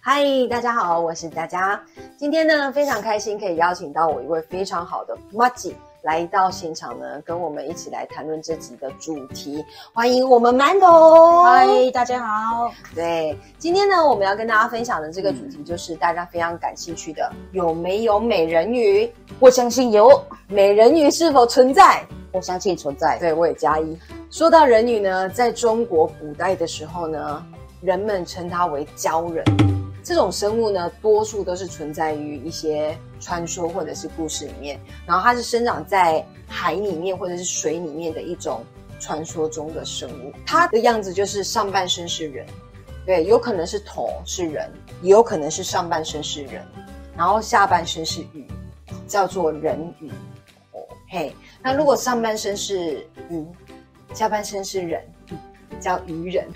嗨，大家好，我是佳佳。今天呢，非常开心可以邀请到我一位非常好的 m a g i 来到现场呢，跟我们一起来谈论这集的主题。欢迎我们 Mando。嗨，大家好。对，今天呢，我们要跟大家分享的这个主题就是大家非常感兴趣的，有没有美人鱼？我相信有，美人鱼是否存在？我相信存在。对，我也加一。说到人鱼呢，在中国古代的时候呢，人们称它为鲛人。这种生物呢，多数都是存在于一些传说或者是故事里面，然后它是生长在海里面或者是水里面的一种传说中的生物。它的样子就是上半身是人，对，有可能是头是人，也有可能是上半身是人，然后下半身是鱼，叫做人鱼。哦嘿，那如果上半身是鱼，下半身是人。叫愚人，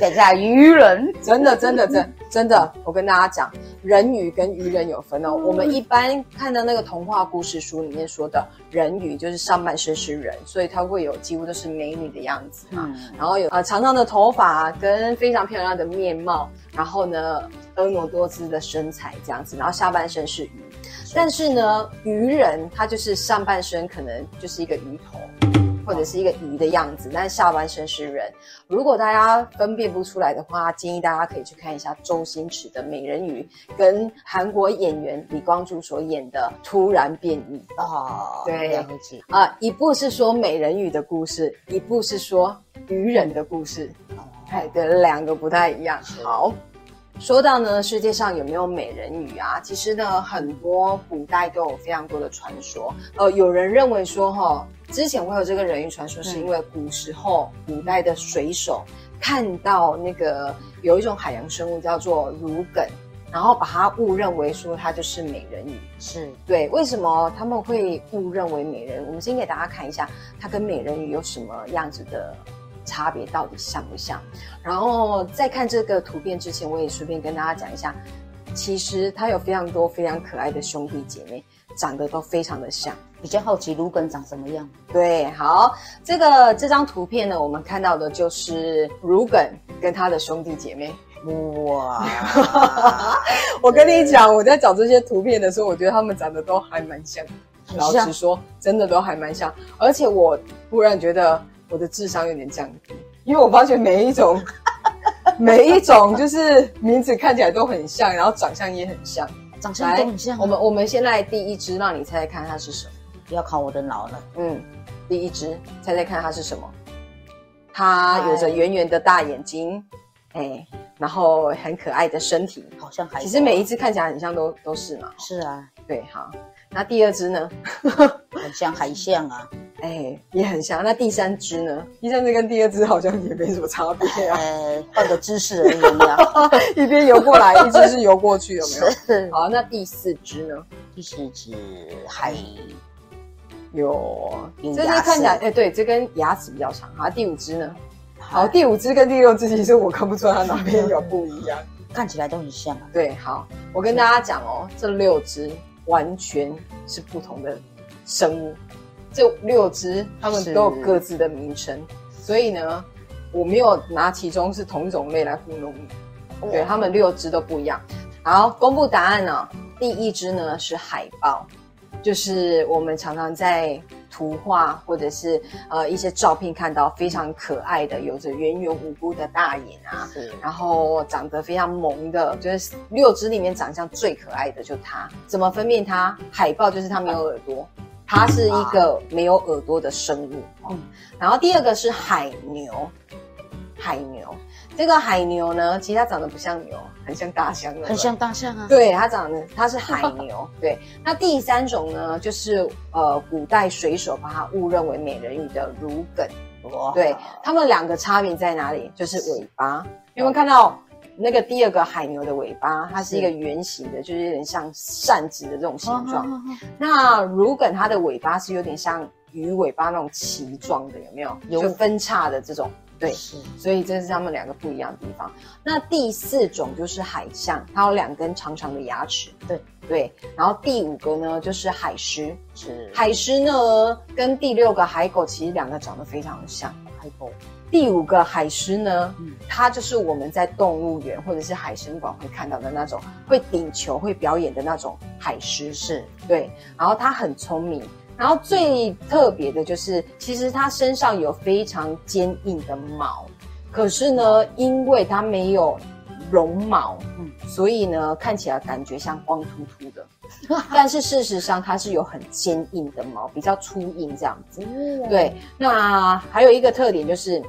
等一下，愚人真的真的真真的，我跟大家讲，人鱼跟愚人有分哦。我们一般看到那个童话故事书里面说的人鱼，就是上半身是人，所以它会有几乎都是美女的样子嘛。然后有呃长长的头发跟非常漂亮的面貌，然后呢婀娜多姿的身材这样子，然后下半身是鱼。但是呢，鱼人他就是上半身可能就是一个鱼头。或者是一个鱼的样子，但是下半身是人。如果大家分辨不出来的话，建议大家可以去看一下周星驰的《美人鱼》，跟韩国演员李光洙所演的《突然变异》哦。对，啊，一部是说美人鱼的故事，一部是说鱼人的故事，哎，对，两个不太一样。好。说到呢，世界上有没有美人鱼啊？其实呢，很多古代都有非常多的传说。呃，有人认为说，哈，之前会有这个人鱼传说，是因为古时候古代的水手看到那个有一种海洋生物叫做乳梗，然后把它误认为说它就是美人鱼。是对，为什么他们会误认为美人？我们先给大家看一下，它跟美人鱼有什么样子的。差别到底像不像？然后在看这个图片之前，我也顺便跟大家讲一下，其实它有非常多非常可爱的兄弟姐妹，长得都非常的像。比较好奇芦梗长什么样？对，好，这个这张图片呢，我们看到的就是芦梗跟他的兄弟姐妹。哇！我跟你讲，我在找这些图片的时候，我觉得他们长得都还蛮像。老实说，真的都还蛮像。而且我忽然觉得。我的智商有点降低，因为我发现每一种，每一种就是名字看起来都很像，然后长相也很像，长相都很像。我们我们现在第一只，让你猜猜看它是什么？要考我的脑了。嗯，第一只，猜猜看它是什么？它有着圆圆的大眼睛，哎，然后很可爱的身体，好像还。其实每一只看起来很像，都都是嘛。是啊，对，好。那第二只呢？很像海象啊。哎，也很像。那第三只呢？第三只跟第二只好像也没什么差别啊。呃，换个姿势而已。一边游过来，一只是游过去，有没有？好，那第四只呢？第四只还有，这只看起来，哎，对，这根牙齿比较长。好，第五只呢？好，第五只跟第六只其实我看不出来它哪边有不一样，看起来都很像。对，好，我跟大家讲哦，这六只完全是不同的生物。这六只，它们都有各自的名称，所以呢，我没有拿其中是同种类来糊弄你。对，它们六只都不一样。好，公布答案呢。第一只呢是海豹，就是我们常常在图画或者是呃一些照片看到非常可爱的，有着圆圆无辜的大眼啊，然后长得非常萌的，就是六只里面长相最可爱的就它。怎么分辨它？海豹就是它没有耳朵。它是一个没有耳朵的生物，嗯，然后第二个是海牛，海牛，这个海牛呢，其实它长得不像牛，很像大象，很像大象啊，对，它长得它是海牛，对，那第三种呢，就是呃，古代水手把它误认为美人鱼的乳梗，对，它们两个差别在哪里？就是尾巴，有没有看到？那个第二个海牛的尾巴，它是一个圆形的，就是有点像扇子的这种形状。那如梗它的尾巴是有点像鱼尾巴那种鳍状的，有没有？有分叉的这种对，所以这是他们两个不一样的地方。那第四种就是海象，它有两根长长的牙齿。对对，然后第五个呢就是海狮，是海狮呢跟第六个海狗其实两个长得非常的像。海狗，第五个海狮呢，嗯它就是我们在动物园或者是海参馆会看到的那种会顶球、会表演的那种海狮。是对，然后它很聪明，然后最特别的就是，其实它身上有非常坚硬的毛，可是呢，因为它没有绒毛，嗯所以呢，看起来感觉像光秃秃的，但是事实上它是有很坚硬的毛，比较粗硬这样子。对，那还有一个特点就是。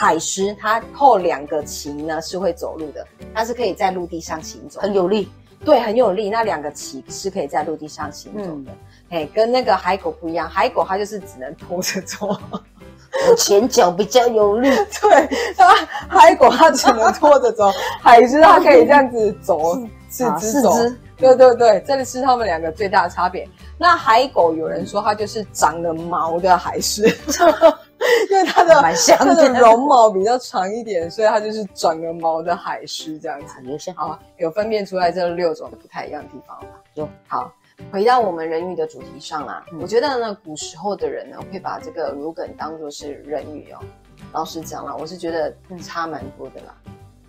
海狮它后两个鳍呢是会走路的，它是可以在陆地上行走，很有力，对，很有力。那两个鳍是可以在陆地上行走的，哎、跟那个海狗不一样，海狗它就是只能拖着走，我前脚比较有力，对，它海狗它只能拖着走，海狮它可以这样子走，四啊肢走。四肢对对对，这里是它们两个最大的差别。那海狗有人说它就是长了毛的海狮，因为它的它的的绒毛比较长一点，所以它就是长了毛的海狮这样子。有像好，有分辨出来这六种不太一样的地方吗？有。好，回到我们人鱼的主题上啦，嗯我觉得呢，古时候的人呢会把这个乳梗当做是人鱼哦。老实讲啦，我是觉得差蛮多的啦。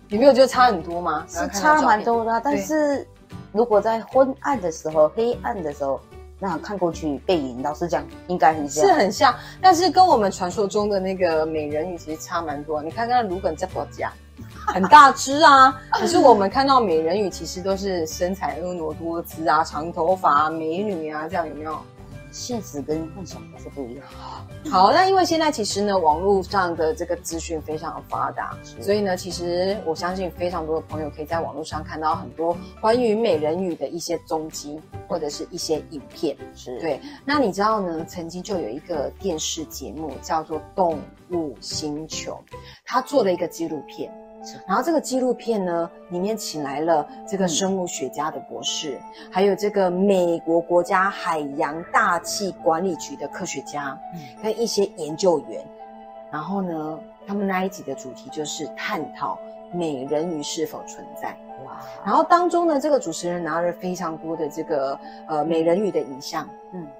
你没有觉得差很多吗？是差蛮多的啊，但是如果在昏暗的时候、黑暗的时候，那看过去背影，老实讲应该很像是。很像，但是跟我们传说中的那个美人鱼其实差蛮多。你看看卢本这国家，很大只啊。可是我们看到美人鱼其实都是身材婀娜多姿啊，长头发、啊、美女啊，这样有没有？现实跟幻想还是不一样。好，那因为现在其实呢，网络上的这个资讯非常的发达，所以呢，其实我相信非常多的朋友可以在网络上看到很多关于美人鱼的一些踪迹或者是一些影片。是，对，那你知道呢？曾经就有一个电视节目叫做《动物星球》，他做了一个纪录片是。然后这个纪录片呢，里面请来了这个生物学家的博士，还有这个美国国家海洋大气管理局的科学家，嗯跟一些研究员。然后呢，他们那一集的主题就是探讨美人鱼是否存在。哇，然后当中呢，这个主持人拿了非常多的这个呃美人鱼的影像，嗯，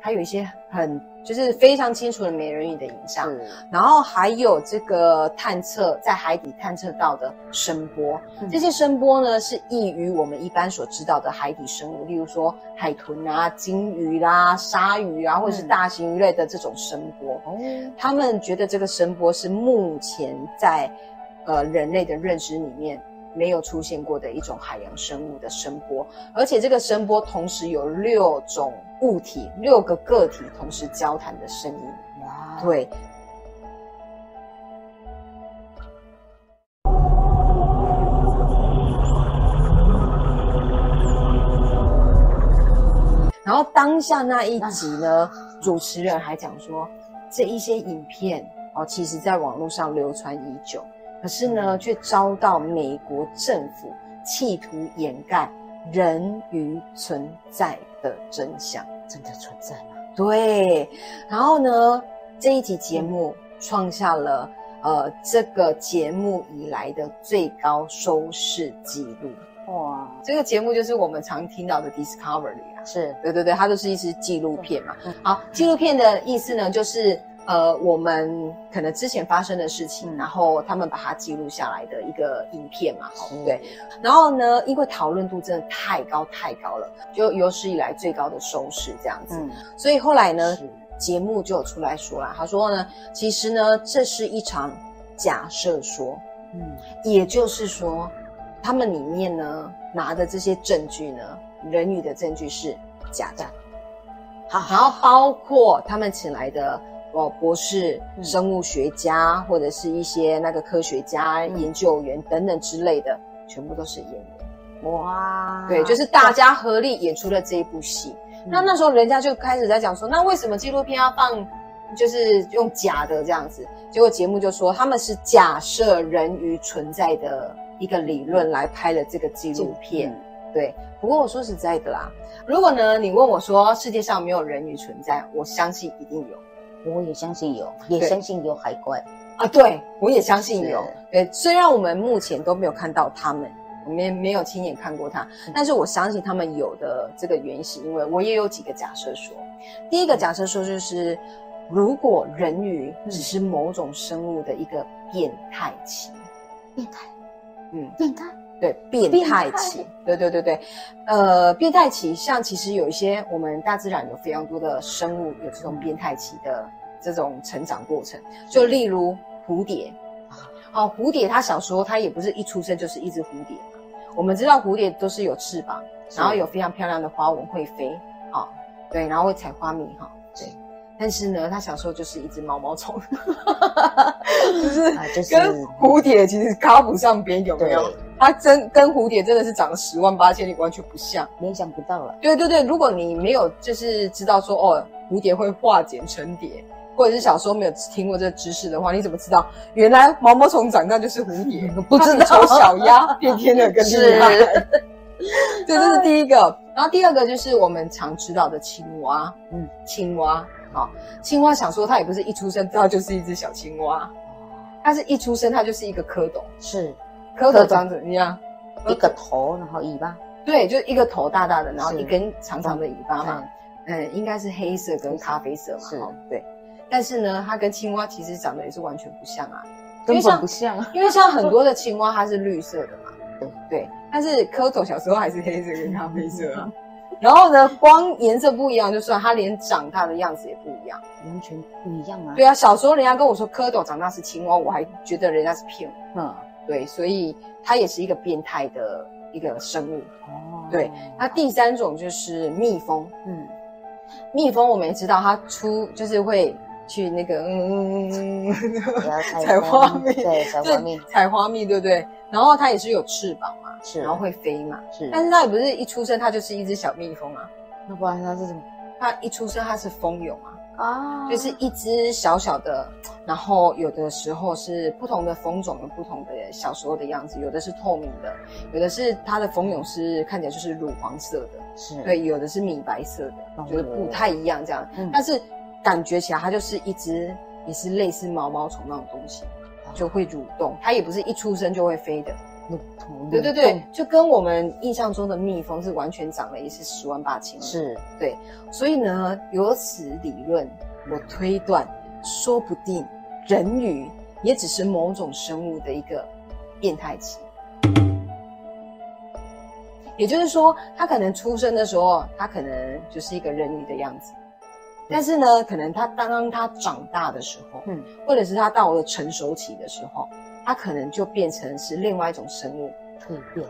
还有一些很就是非常清楚的美人鱼的影像，是。然后还有这个探测在海底探测到的声波，嗯。这些声波呢是异于我们一般所知道的海底生物，例如说海豚啊、鲸鱼啦、鲨鱼啊，或者是嗯大型鱼类的这种声波。哦，他们觉得这个声波是目前在呃人类的认知里面没有出现过的一种海洋生物的声波，而且这个声波同时有六种物体、六个个体同时交谈的声音。哇，对。然后当下那一集呢，主持人还讲说，这一些影片哦，其实在网络上流传已久，可是呢，却遭到美国政府企图掩盖人鱼存在的真相。真的存在吗？对，然后呢，这一集节目创下了呃这个节目以来的最高收视纪录。哇，这个节目就是我们常听到的 Discovery 啊，是对对对，它就是一支纪录片嘛嗯。好，纪录片的意思呢，就是呃我们可能之前发生的事情，嗯。然后他们把它记录下来的一个影片嘛。哦是。对，然后呢，因为讨论度真的太高太高了，就有史以来最高的收视这样子。嗯，所以后来呢，节目就有出来说了，他说呢，其实呢，这是一场假设说，嗯，也就是说，他们里面呢拿的这些证据呢，人鱼的证据是假的，好，然后包括他们请来的哦博士、嗯生物学家或者是一些那个科学家、嗯研究员等等之类的，全部都是演员。哇，对，就是大家合力演出了这一部戏。嗯那那时候人家就开始在讲说，那为什么纪录片要放，就是用假的这样子？结果节目就说他们是假设人鱼存在的一个理论来拍了这个纪录片。嗯对，不过我说实在的啦，如果呢你问我说世界上没有人鱼存在，我相信一定有。我也相信有，也相信有海怪。啊，对我也相信有。是。对，虽然我们目前都没有看到他们，我们也没有亲眼看过它，嗯。但是我相信他们有的这个原因是因为我也有几个假设说。第一个假设说就是，如果人鱼嗯只是某种生物的一个变态期，变态，嗯，变态，对，变态。期，对对对对，呃，变态期像其实有一些我们大自然有非常多的生物有这种变态期的这种成长过程，就例如蝴蝶，好、蝴蝶它小时候它也不是一出生就是一只蝴蝶嘛，我们知道蝴蝶都是有翅膀，然后有非常漂亮的花纹会飞，啊、对，然后会采花蜜哈、对。但是呢，它小时候就是一只毛毛虫，就是跟蝴蝶其实搭不上边，有没有？对？它真跟蝴蝶真的是长得十万八千里，完全不像。联想不到了，对对对，如果你没有就是知道说哦，蝴蝶会化茧成蝶，或者是小时候没有听过这个知识的话，你怎么知道原来毛毛虫长大就是蝴蝶？不知道丑小鸭 变天鹅更厉害。是对，这是第一个。然后第二个就是我们常知道的青蛙，嗯嗯，青蛙。好、青蛙想说它也不是一出生它就是一只小青蛙，它是一出生它就是一个蝌蚪。是蝌蚪长怎么样？一个头，然后尾巴，对，就一个头大大的，然后一根长长的尾巴嘛。嗯，应该是黑色跟咖啡色嘛。是哦对。但是呢，它跟青蛙其实长得也是完全不像啊，根本不像啊，因为像很多的青蛙它是绿色的嘛。对对，但是蝌蚪小时候还是黑色跟咖啡色啊。然后呢，光颜色不一样就算，它连长大的样子也不一样。完全不一样啊。对啊，小时候人家跟我说蝌蚪长大是青蛙，我还觉得人家是骗我。嗯，对，所以它也是一个变态的一个生物。哦，对，那第三种就是蜜蜂。嗯，蜜蜂我们也知道，它出就是会去那个嗯，采花蜜对，采花蜜采花蜜，对不对？然后它也是有翅膀嘛，是，然后会飞嘛。是，但是它也不是一出生它就是一只小蜜蜂啊，那不然它是什么它一出生它是蜂蛹啊，啊就是一只小小的，然后有的时候是不同的蜂种有不同的小时候的样子，有的是透明的，有的是它的蜂蛹是看起来就是乳黄色的，是，对，有的是米白色的，哦。就是不太一样这样。嗯。但是感觉起来它就是一只也是类似毛毛虫那种东西，就会蠕动，它也不是一出生就会飞的。对对对，就跟我们印象中的蜜蜂是完全长了也是十万八千里。是，对，所以呢，由此理论，我推断，说不定人鱼也只是某种生物的一个变态期。也就是说，他可能出生的时候，他可能就是一个人鱼的样子，但是呢，可能他当当它长大的时候，嗯，或者是他到了成熟期的时候，它可能就变成是另外一种生物，蜕变，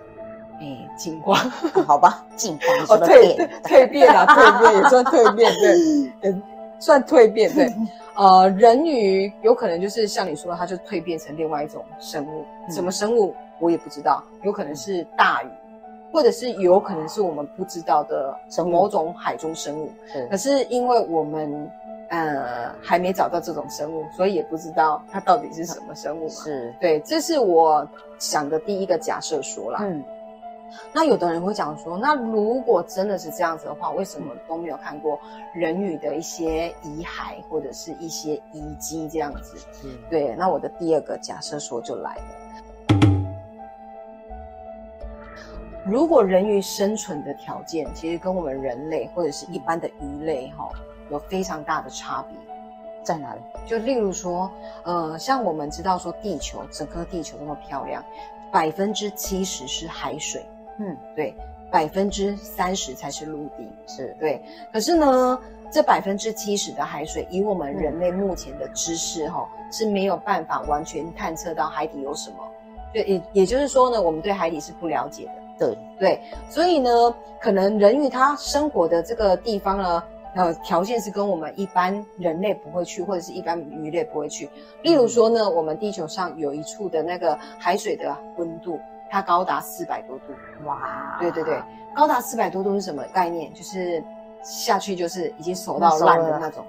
哎，进化。啊好吧，进化你哦，蜕变，蜕变啊，蜕变也算蜕变，对，也算蜕变，对。呃，人鱼有可能就是像你说的，它就蜕变成另外一种生物，嗯什么生物我也不知道，有可能是大鱼，或者是有可能是我们不知道的某种海中生物。是可是因为我们呃还没找到这种生物，所以也不知道它到底是什么生物嘛。是，对，这是我想的第一个假设说啦。嗯，那有的人会讲说，那如果真的是这样子的话，为什么都没有看过人鱼的一些遗骸或者是一些遗迹这样子？是，对，那我的第二个假设说就来了。如果人鱼生存的条件其实跟我们人类或者是一般的鱼类哈、有非常大的差别，在哪里？就例如说，呃，像我们知道说地球整个地球那么漂亮，百分之七十是海水，嗯，对，百分之三十才是陆地，是，对。可是呢，这百分之七十的海水，以我们人类目前的知识哈、是没有办法完全探测到海底有什么。对，也也就是说呢，我们对海底是不了解的。对，对，所以呢，可能人鱼他生活的这个地方呢，呃，条件是跟我们一般人类不会去，或者是一般鱼类不会去。例如说呢，我们地球上有一处的那个海水的温度，它高达四百多度。哇，对对对，高达四百多度是什么概念？就是下去就是已经熟到烂的那种。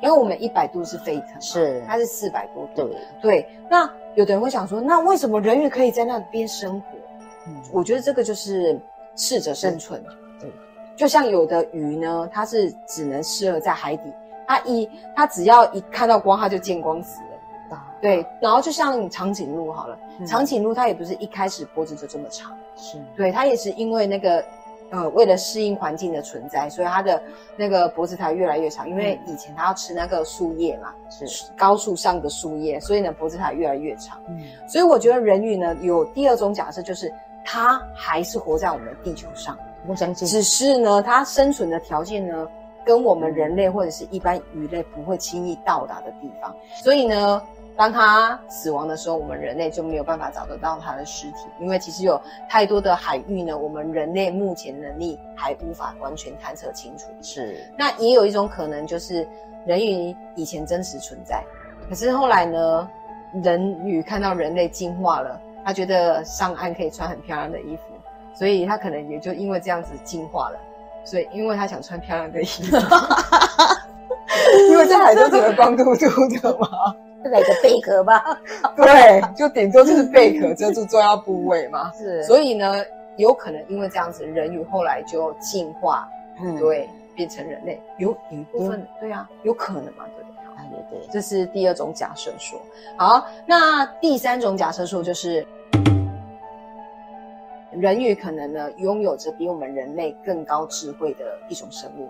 因为我们一百度是沸腾，是它是四百多度。对，对，那有的人会想说，那为什么人鱼可以在那边生活？嗯，我觉得这个就是适者生存。对，就像有的鱼呢，它是只能适合在海底，它一它只要一看到光，它就见光死了。啊，对，然后就像长颈鹿好了，嗯长颈鹿它也不是一开始脖子就这么长，是对，它也是因为那个呃，为了适应环境的存在，所以它的那个脖子才越来越长。因为以前它要吃那个树叶嘛，是，高树上的树叶，所以呢脖子才越来越长。嗯，所以我觉得人鱼呢有第二种假设，就是它还是活在我们地球上，我相信只是呢它生存的条件呢跟我们人类或者是一般鱼类不会轻易到达的地方，所以呢。当它死亡的时候，我们人类就没有办法找得到它的尸体，因为其实有太多的海域呢，我们人类目前能力还无法完全探测清楚。是那也有一种可能，就是人鱼以前真实存在，可是后来呢，人鱼看到人类进化了，他觉得上岸可以穿很漂亮的衣服，所以他可能也就因为这样子进化了。所以，因为他想穿漂亮的衣服，因为在海中只能光秃秃的嘛，来个贝壳吧，对，就顶多就是贝壳遮住重要部位嘛。是所以呢，有可能因为这样子，人鱼后来就进化，嗯，对，变成人类，有有一部分，对啊，有可能嘛，对不对？啊对对，这是第二种假设说。好，那第三种假设说就是，人鱼可能呢拥有着比我们人类更高智慧的一种生物。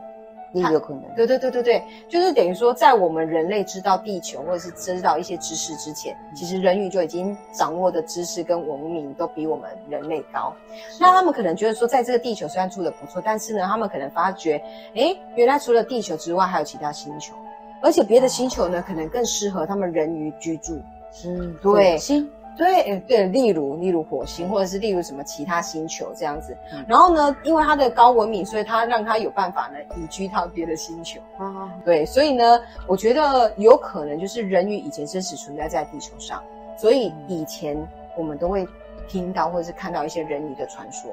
也有可能，对对对对对，就是等于说，在我们人类知道地球或者是知道一些知识之前，其实人鱼就已经掌握的知识跟文明都比我们人类高。那他们可能觉得说，在这个地球虽然住的不错，但是呢，他们可能发觉，诶，原来除了地球之外，还有其他星球，而且别的星球呢，可能更适合他们人鱼居住。嗯，对。星对，呃对，例如例如火星，或者是例如什么其他星球这样子。嗯然后呢，因为它的高文明，所以它让它有办法呢移居到别的星球。啊，对，所以呢，我觉得有可能就是人鱼以前真实存在在地球上，所以以前我们都会听到或者是看到一些人鱼的传说，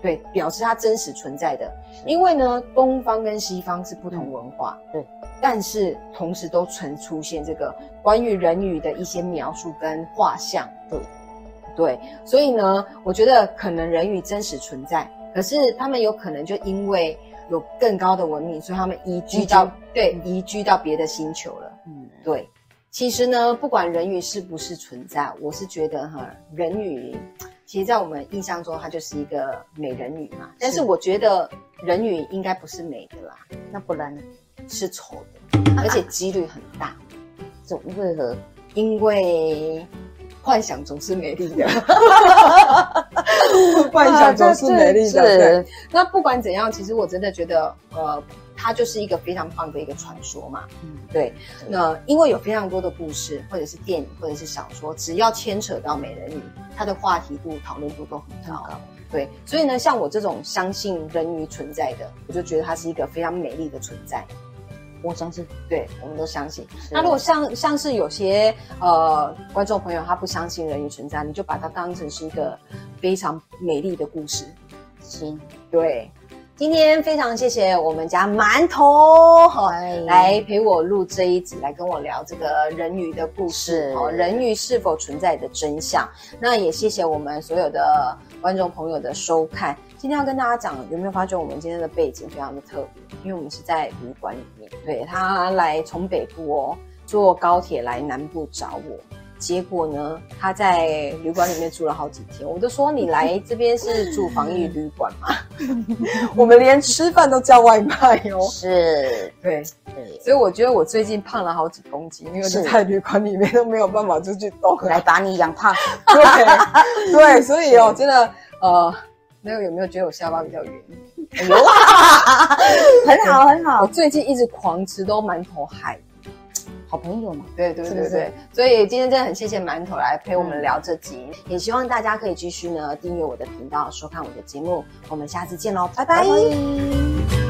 对，表示它真实存在的。因为呢，东方跟西方是不同文化，对，但是同时都曾出现这个关于人鱼的一些描述跟画像，对，对，所以呢，我觉得可能人鱼真实存在，可是他们有可能就因为有更高的文明，所以他们移居到对移居到别的星球了。嗯，对，其实呢，不管人鱼是不是存在，我是觉得哈，人鱼其实，在我们印象中，她就是一个美人鱼嘛。但是我觉得人鱼应该不是美的啦，那不然？是丑的，而且几率很大，总为何？因为幻想总是美丽的，幻想总是美丽的。那不管怎样，其实我真的觉得，呃，它就是一个非常棒的一个传说嘛。嗯，对，那因为有非常多的故事，或者是电影，或者是小说，只要牵扯到美人鱼，它的话题度、讨论度都很高。对，所以呢，像我这种相信人鱼存在的，我就觉得它是一个非常美丽的存在。我相信。对，我们都相信。那如果像像是有些呃观众朋友他不相信人鱼存在，你就把它当成是一个非常美丽的故事。行，对，今天非常谢谢我们家馒头哈、哎来陪我录这一集，来跟我聊这个人鱼的故事哦，人鱼是否存在的真相。那也谢谢我们所有的观众朋友的收看。今天要跟大家讲，有没有发觉我们今天的背景非常的特别？因为我们是在旅馆里面，对他来从北部哦坐高铁来南部找我。结果呢，他在旅馆里面住了好几天，我就说你来这边是住防疫旅馆吗？我们连吃饭都叫外卖哦。是，对，对，所以我觉得我最近胖了好几公斤，因为就是在旅馆里面都没有办法出去动。来把你养胖。对 对，所以哦，真的呃，那个有没有觉得我下巴比较圆？很好，很我，最近一直狂吃都馒头海。好朋友嘛。对对对对所以今天真的很谢谢馒头来陪我们聊这集，也希望大家可以继续呢订阅我的频道，收看我的节目。我们下次见喽，拜拜拜拜